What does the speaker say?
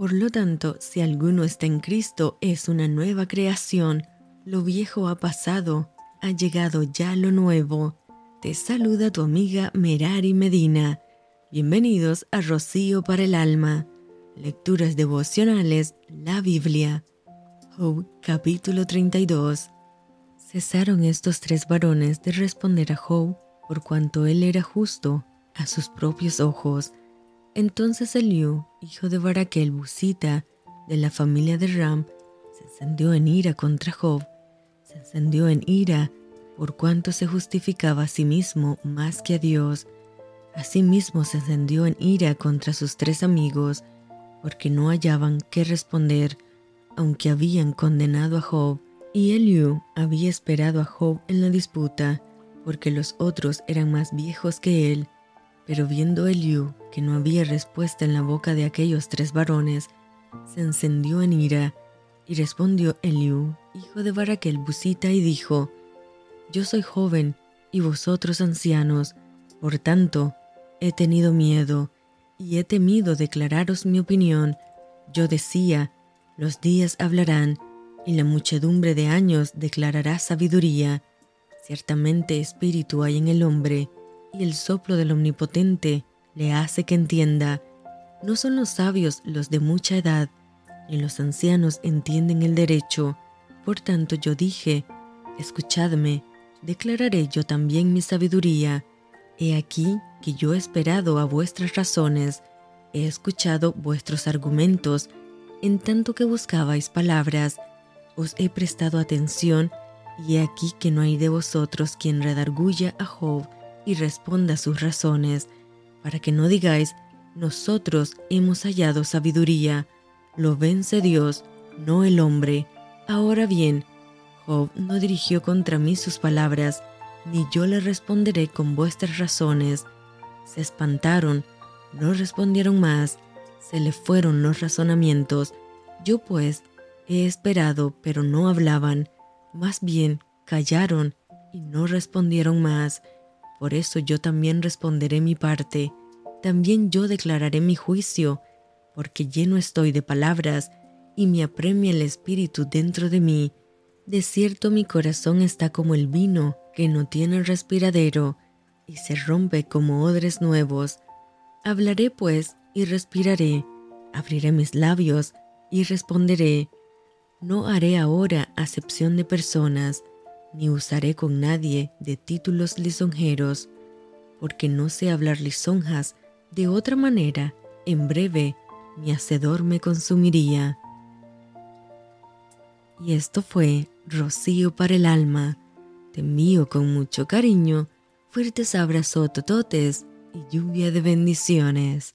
Por lo tanto, si alguno está en Cristo, es una nueva creación. Lo viejo ha pasado, ha llegado ya lo nuevo. Te saluda tu amiga Merari Medina. Bienvenidos a Rocío para el Alma. Lecturas devocionales, la Biblia. Job capítulo 32. Cesaron estos tres varones de responder a Job por cuanto él era justo a sus propios ojos. Entonces Eliú, hijo de Baraquel Busita, de la familia de Ram, se encendió en ira contra Job. Se encendió en ira por cuanto se justificaba a sí mismo más que a Dios. Asimismo se encendió en ira contra sus tres amigos, porque no hallaban qué responder, aunque habían condenado a Job. Y Eliú había esperado a Job en la disputa, porque los otros eran más viejos que él. Pero viendo Eliú que no había respuesta en la boca de aquellos tres varones, se encendió en ira, y respondió Eliú, hijo de Baraquel Busita, y dijo, yo soy joven y vosotros ancianos, por tanto, he tenido miedo y he temido declararos mi opinión. Yo decía, los días hablarán y la muchedumbre de años declarará sabiduría. Ciertamente espíritu hay en el hombre y el soplo del Omnipotente le hace que entienda. No son los sabios los de mucha edad, ni los ancianos entienden el derecho. Por tanto yo dije, escuchadme, declararé yo también mi sabiduría. He aquí que yo he esperado a vuestras razones, he escuchado vuestros argumentos, en tanto que buscabais palabras, os he prestado atención, y he aquí que no hay de vosotros quien redarguya a Job y responda sus razones, para que no digáis, nosotros hemos hallado sabiduría, lo vence Dios, no el hombre. Ahora bien, Job no dirigió contra mí sus palabras, ni yo le responderé con vuestras razones. Se espantaron, no respondieron más, se le fueron los razonamientos. Yo pues he esperado, pero no hablaban, más bien callaron y no respondieron más. Por eso yo también responderé mi parte, también yo declararé mi juicio, porque lleno estoy de palabras y me apremia el espíritu dentro de mí de cierto mi corazón está como el vino que no tiene respiradero y se rompe como odres nuevos. Hablaré pues y respiraré, abriré mis labios y responderé. No haré ahora acepción de personas, ni usaré con nadie de títulos lisonjeros, porque no sé hablar lisonjas de otra manera, en breve mi hacedor me consumiría. Y esto fue Rocío para el alma. Te envío con mucho cariño, fuertes abrazos tototes y lluvia de bendiciones.